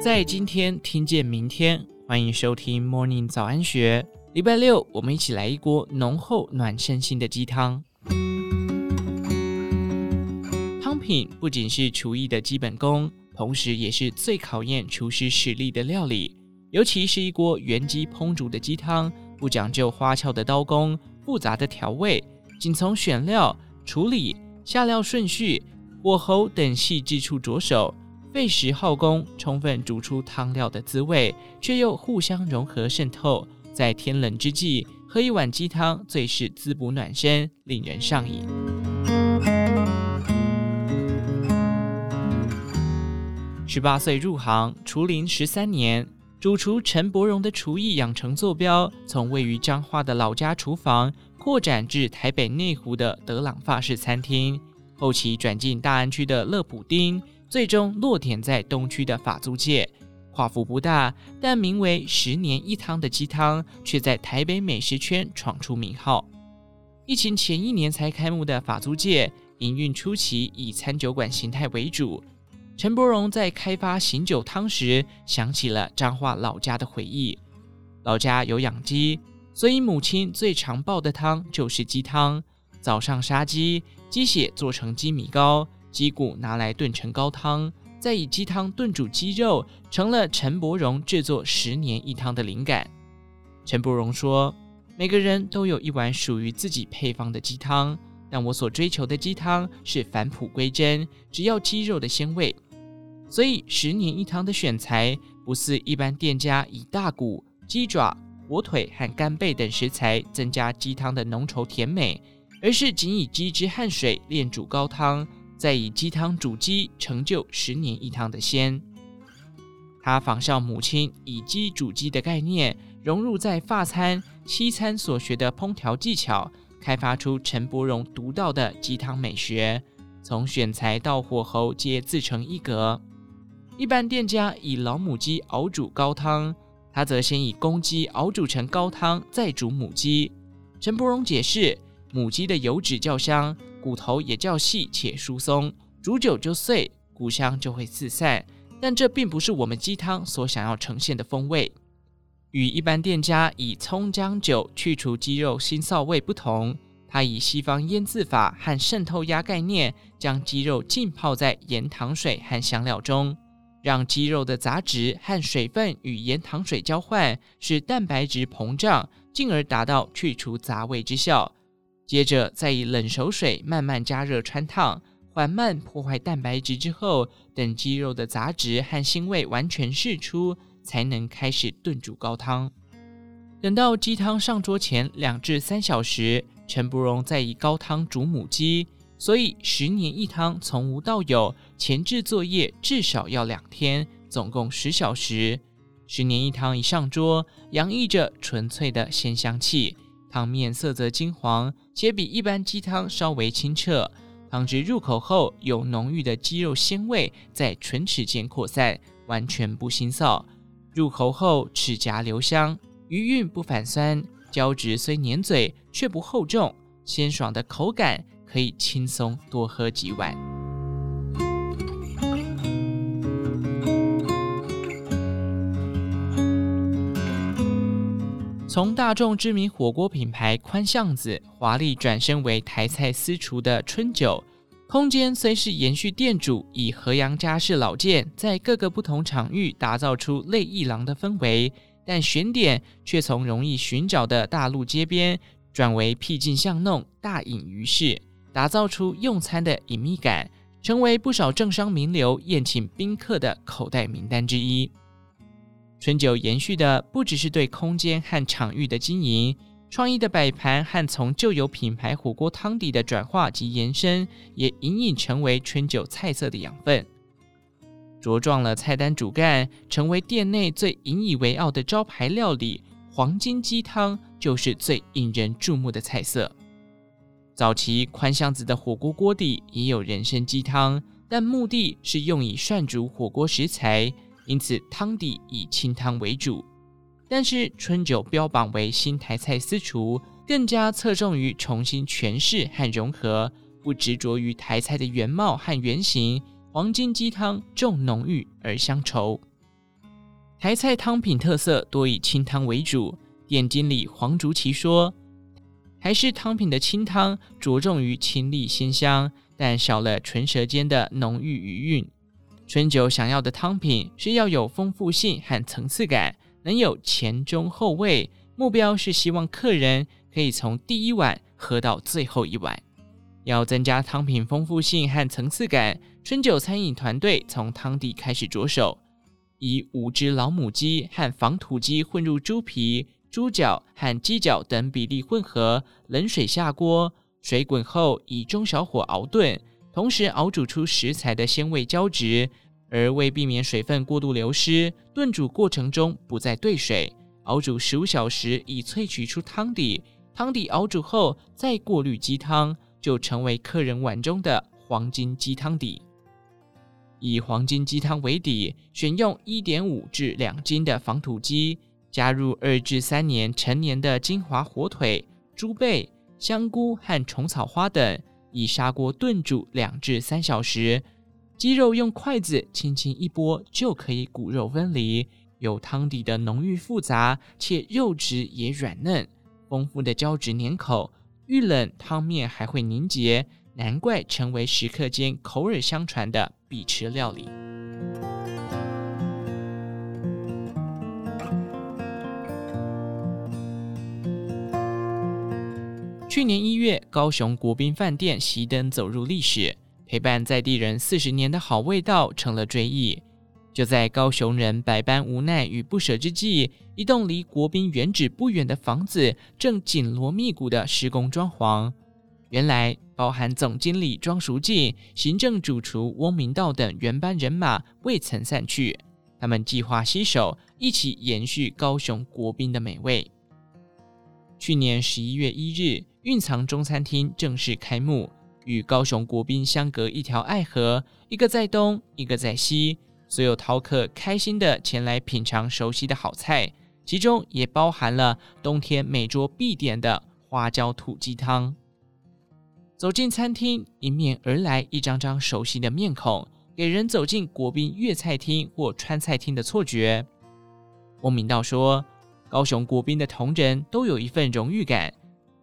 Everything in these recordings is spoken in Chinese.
在今天听见明天，欢迎收听 Morning 早安学。礼拜六，我们一起来一锅浓厚暖身心的鸡汤。汤品不仅是厨艺的基本功，同时也是最考验厨师实力的料理。尤其是一锅原鸡烹煮的鸡汤，不讲究花俏的刀工、复杂的调味，仅从选料、处理、下料顺序、火候等细致处着手，费时耗工，充分煮出汤料的滋味，却又互相融合渗透。在天冷之际，喝一碗鸡汤，最是滋补暖身，令人上瘾。十八岁入行，厨龄十三年。主厨陈伯荣的厨艺养成坐标，从位于彰化的老家厨房扩展至台北内湖的德朗法式餐厅，后期转进大安区的乐普丁，最终落点在东区的法租界。跨幅不大，但名为“十年一汤”的鸡汤，却在台北美食圈闯出名号。疫情前一年才开幕的法租界，营运初期以餐酒馆形态为主。陈伯荣在开发醒酒汤时，想起了彰化老家的回忆。老家有养鸡，所以母亲最常煲的汤就是鸡汤。早上杀鸡，鸡血做成鸡米糕，鸡骨拿来炖成高汤，再以鸡汤炖煮鸡肉，成了陈伯荣制作十年一汤的灵感。陈伯荣说：“每个人都有一碗属于自己配方的鸡汤，但我所追求的鸡汤是返璞归真，只要鸡肉的鲜味。”所以，十年一汤的选材不似一般店家以大骨、鸡爪、火腿和干贝等食材增加鸡汤的浓稠甜美，而是仅以鸡汁和水炼煮高汤，再以鸡汤煮鸡，成就十年一汤的鲜。他仿效母亲以鸡煮鸡的概念，融入在法餐、西餐所学的烹调技巧，开发出陈伯荣独到的鸡汤美学，从选材到火候皆自成一格。一般店家以老母鸡熬煮高汤，他则先以公鸡熬煮成高汤，再煮母鸡。陈伯荣解释，母鸡的油脂较香，骨头也较细且疏松，煮久就碎，骨香就会四散。但这并不是我们鸡汤所想要呈现的风味。与一般店家以葱姜酒去除鸡肉腥臊味不同，他以西方腌渍法和渗透压概念，将鸡肉浸泡在盐糖水和香料中。让鸡肉的杂质和水分与盐糖水交换，使蛋白质膨胀，进而达到去除杂味之效。接着再以冷熟水慢慢加热穿烫，缓慢破坏蛋白质之后，等鸡肉的杂质和腥味完全释出，才能开始炖煮高汤。等到鸡汤上桌前两至三小时，陈伯荣再以高汤煮母鸡。所以十年一汤从无到有，前置作业至少要两天，总共十小时。十年一汤一上桌，洋溢着纯粹的鲜香气，汤面色泽金黄，且比一般鸡汤稍微清澈。汤汁入口后，有浓郁的鸡肉鲜味在唇齿间扩散，完全不腥臊。入口后齿颊留香，余韵不反酸，胶质虽黏嘴，却不厚重，鲜爽的口感。可以轻松多喝几碗。从大众知名火锅品牌宽巷子华丽转身为台菜私厨的春酒，空间虽是延续店主以河阳家式老店在各个不同场域打造出类一郎的氛围，但选点却从容易寻找的大路街边转为僻静巷弄，大隐于市。打造出用餐的隐秘感，成为不少政商名流宴请宾客的口袋名单之一。春酒延续的不只是对空间和场域的经营，创意的摆盘和从旧有品牌火锅汤底的转化及延伸，也隐隐成为春酒菜色的养分。茁壮了菜单主干，成为店内最引以为傲的招牌料理——黄金鸡汤，就是最引人注目的菜色。早期宽巷子的火锅锅底也有人参鸡汤，但目的是用以涮煮火锅食材，因此汤底以清汤为主。但是春酒标榜为新台菜私厨，更加侧重于重新诠释和融合，不执着于台菜的原貌和原型，黄金鸡汤重浓郁而乡稠。台菜汤品特色多以清汤为主，店经理黄竹琪说：“还是汤品的清汤着重于清丽鲜香，但少了唇舌间的浓郁余韵。春酒想要的汤品是要有丰富性和层次感，能有前中后味。目标是希望客人可以从第一碗喝到最后一碗。要增加汤品丰富性和层次感，春酒餐饮团队从汤底开始着手，以五只老母鸡和仿土鸡混入猪皮。”猪脚和鸡脚等比例混合，冷水下锅，水滚后以中小火熬炖，同时熬煮出食材的鲜味交织。而为避免水分过度流失，炖煮过程中不再兑水，熬煮十五小时以萃取出汤底。汤底熬煮后再过滤鸡汤，就成为客人碗中的黄金鸡汤底。以黄金鸡汤为底，选用一点五至两斤的黄土鸡。加入二至三年成年的金华火腿、猪背、香菇和虫草花等，以砂锅炖煮两至三小时。鸡肉用筷子轻轻一拨就可以骨肉分离，有汤底的浓郁复杂，且肉质也软嫩，丰富的胶质粘口，遇冷汤面还会凝结，难怪成为食客间口耳相传的必吃料理。去年一月，高雄国宾饭店熄灯走入历史，陪伴在地人四十年的好味道成了追忆。就在高雄人百般无奈与不舍之际，一栋离国宾原址不远的房子正紧锣密鼓的施工装潢。原来，包含总经理庄淑静、行政主厨翁明道等原班人马未曾散去，他们计划携手一起延续高雄国宾的美味。去年十一月一日，蕴藏中餐厅正式开幕，与高雄国宾相隔一条爱河，一个在东，一个在西。所有饕客开心的前来品尝熟悉的好菜，其中也包含了冬天每桌必点的花椒土鸡汤。走进餐厅，迎面而来一张张熟悉的面孔，给人走进国宾粤菜厅或川菜厅的错觉。翁明道说。高雄国宾的同仁都有一份荣誉感，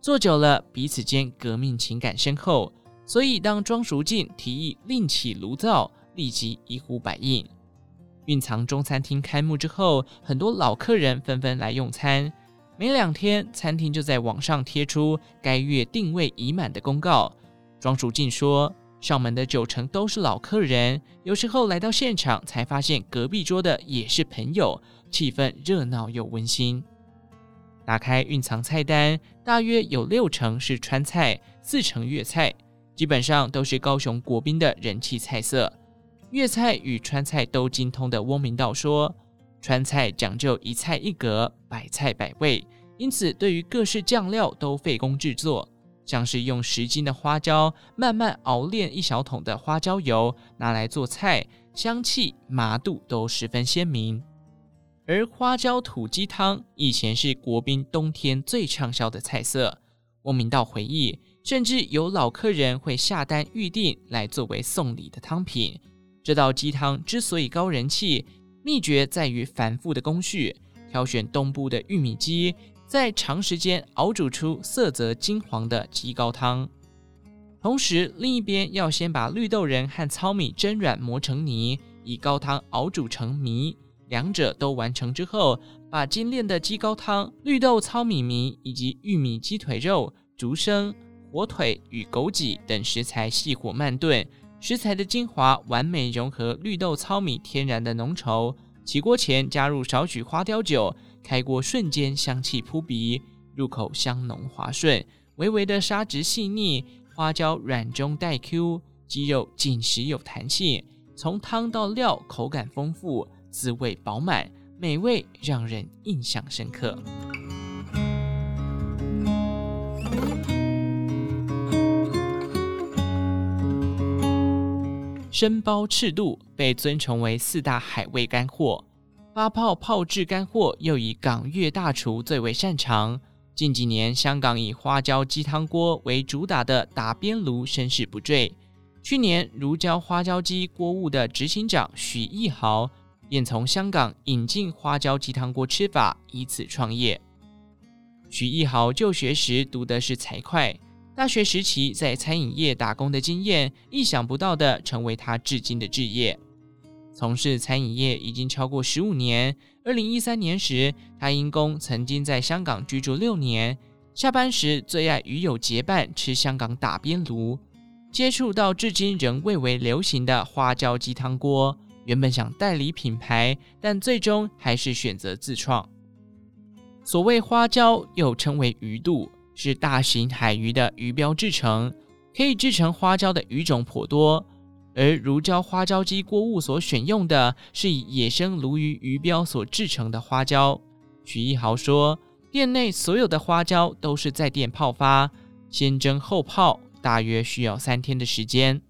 做久了彼此间革命情感深厚，所以当庄淑静提议另起炉灶，立即一呼百应。蕴藏中餐厅开幕之后，很多老客人纷纷来用餐，没两天，餐厅就在网上贴出该月订位已满的公告。庄淑静说，上门的九成都是老客人，有时候来到现场才发现隔壁桌的也是朋友。气氛热闹又温馨。打开蕴藏菜单，大约有六成是川菜，四成粤菜，基本上都是高雄国宾的人气菜色。粤菜与川菜都精通的翁明道说，川菜讲究一菜一格，百菜百味，因此对于各式酱料都费工制作，像是用十斤的花椒慢慢熬炼一小桶的花椒油拿来做菜，香气麻度都十分鲜明。而花椒土鸡汤以前是国宾冬天最畅销的菜色。翁明道回忆，甚至有老客人会下单预订来作为送礼的汤品。这道鸡汤之所以高人气，秘诀在于繁复的工序：挑选东部的玉米鸡，再长时间熬煮出色泽金黄的鸡高汤。同时，另一边要先把绿豆仁和糙米蒸软磨成泥，以高汤熬煮成糜。两者都完成之后，把精炼的鸡高汤、绿豆糙米糜以及玉米鸡腿肉、竹笙、火腿与枸杞等食材细火慢炖，食材的精华完美融合绿豆糙米天然的浓稠。起锅前加入少许花雕酒，开锅瞬间香气扑鼻，入口香浓滑顺，微微的沙质细腻，花椒软中带 Q，鸡肉紧实有弹性，从汤到料口感丰富。滋味饱满，美味让人印象深刻。生包赤肚被尊崇为四大海味干货，发泡泡制干货又以港粤大厨最为擅长。近几年香港以花椒鸡汤锅为主打的打边炉声势不坠。去年，如椒花椒鸡锅物的执行长许逸豪便从香港引进花椒鸡汤锅吃法，以此创业。许逸豪就学时读的是财会，大学时期在餐饮业打工的经验，意想不到的成为他至今的志业。从事餐饮业已经超过十五年。二零一三年时，他因公曾经在香港居住六年，下班时最爱与友结伴吃香港打边炉。接触到至今仍未为流行的花椒鸡汤锅，原本想代理品牌，但最终还是选择自创。所谓花椒，又称为鱼肚，是大型海鱼的鱼标制成，可以制成花椒的鱼种颇多。而如椒花椒鸡锅物所选用的是以野生鲈鱼鱼标所制成的花椒。许一豪说，店内所有的花椒都是在店泡发，先蒸后泡，大约需要三天的时间。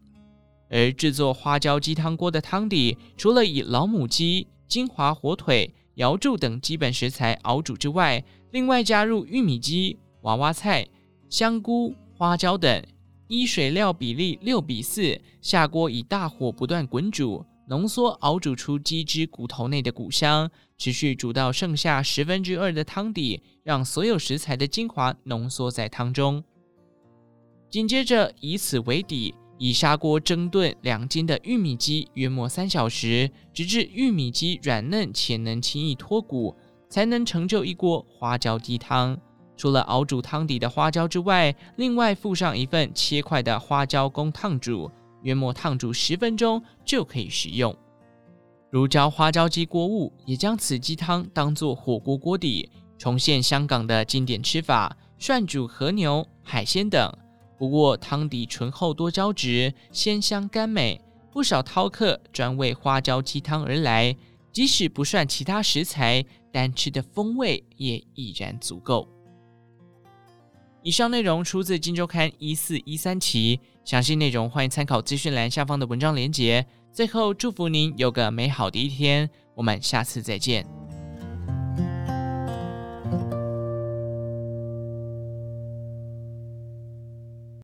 而制作花椒鸡汤锅的汤底，除了以老母鸡、金华火腿、瑶柱等基本食材熬煮之外，另外加入玉米鸡、娃娃菜、香菇、花椒等。依水料比例六比四，下锅以大火不断滚煮，浓缩熬煮出鸡汁骨头内的骨香，持续煮到剩下十分之二的汤底，让所有食材的精华浓缩在汤中。紧接着以此为底，以砂锅蒸炖两斤的玉米鸡约莫三小时，直至玉米鸡软嫩且能轻易脱骨，才能成就一锅花椒鸡汤。除了熬煮汤底的花椒之外，另外附上一份切块的花椒供烫煮，约莫烫煮十分钟就可以食用。如椒花椒鸡锅物也将此鸡汤当作火锅锅底，重现香港的经典吃法，涮煮和牛、海鲜等。不过汤底醇厚多胶质，鲜香甘美，不少饕客专为花椒鸡汤而来，即使不算其他食材，单吃的风味也已然足够。以上内容出自《金周刊》一四一三期，详细内容欢迎参考资讯栏下方的文章连结。最后，祝福您有个美好的一天，我们下次再见。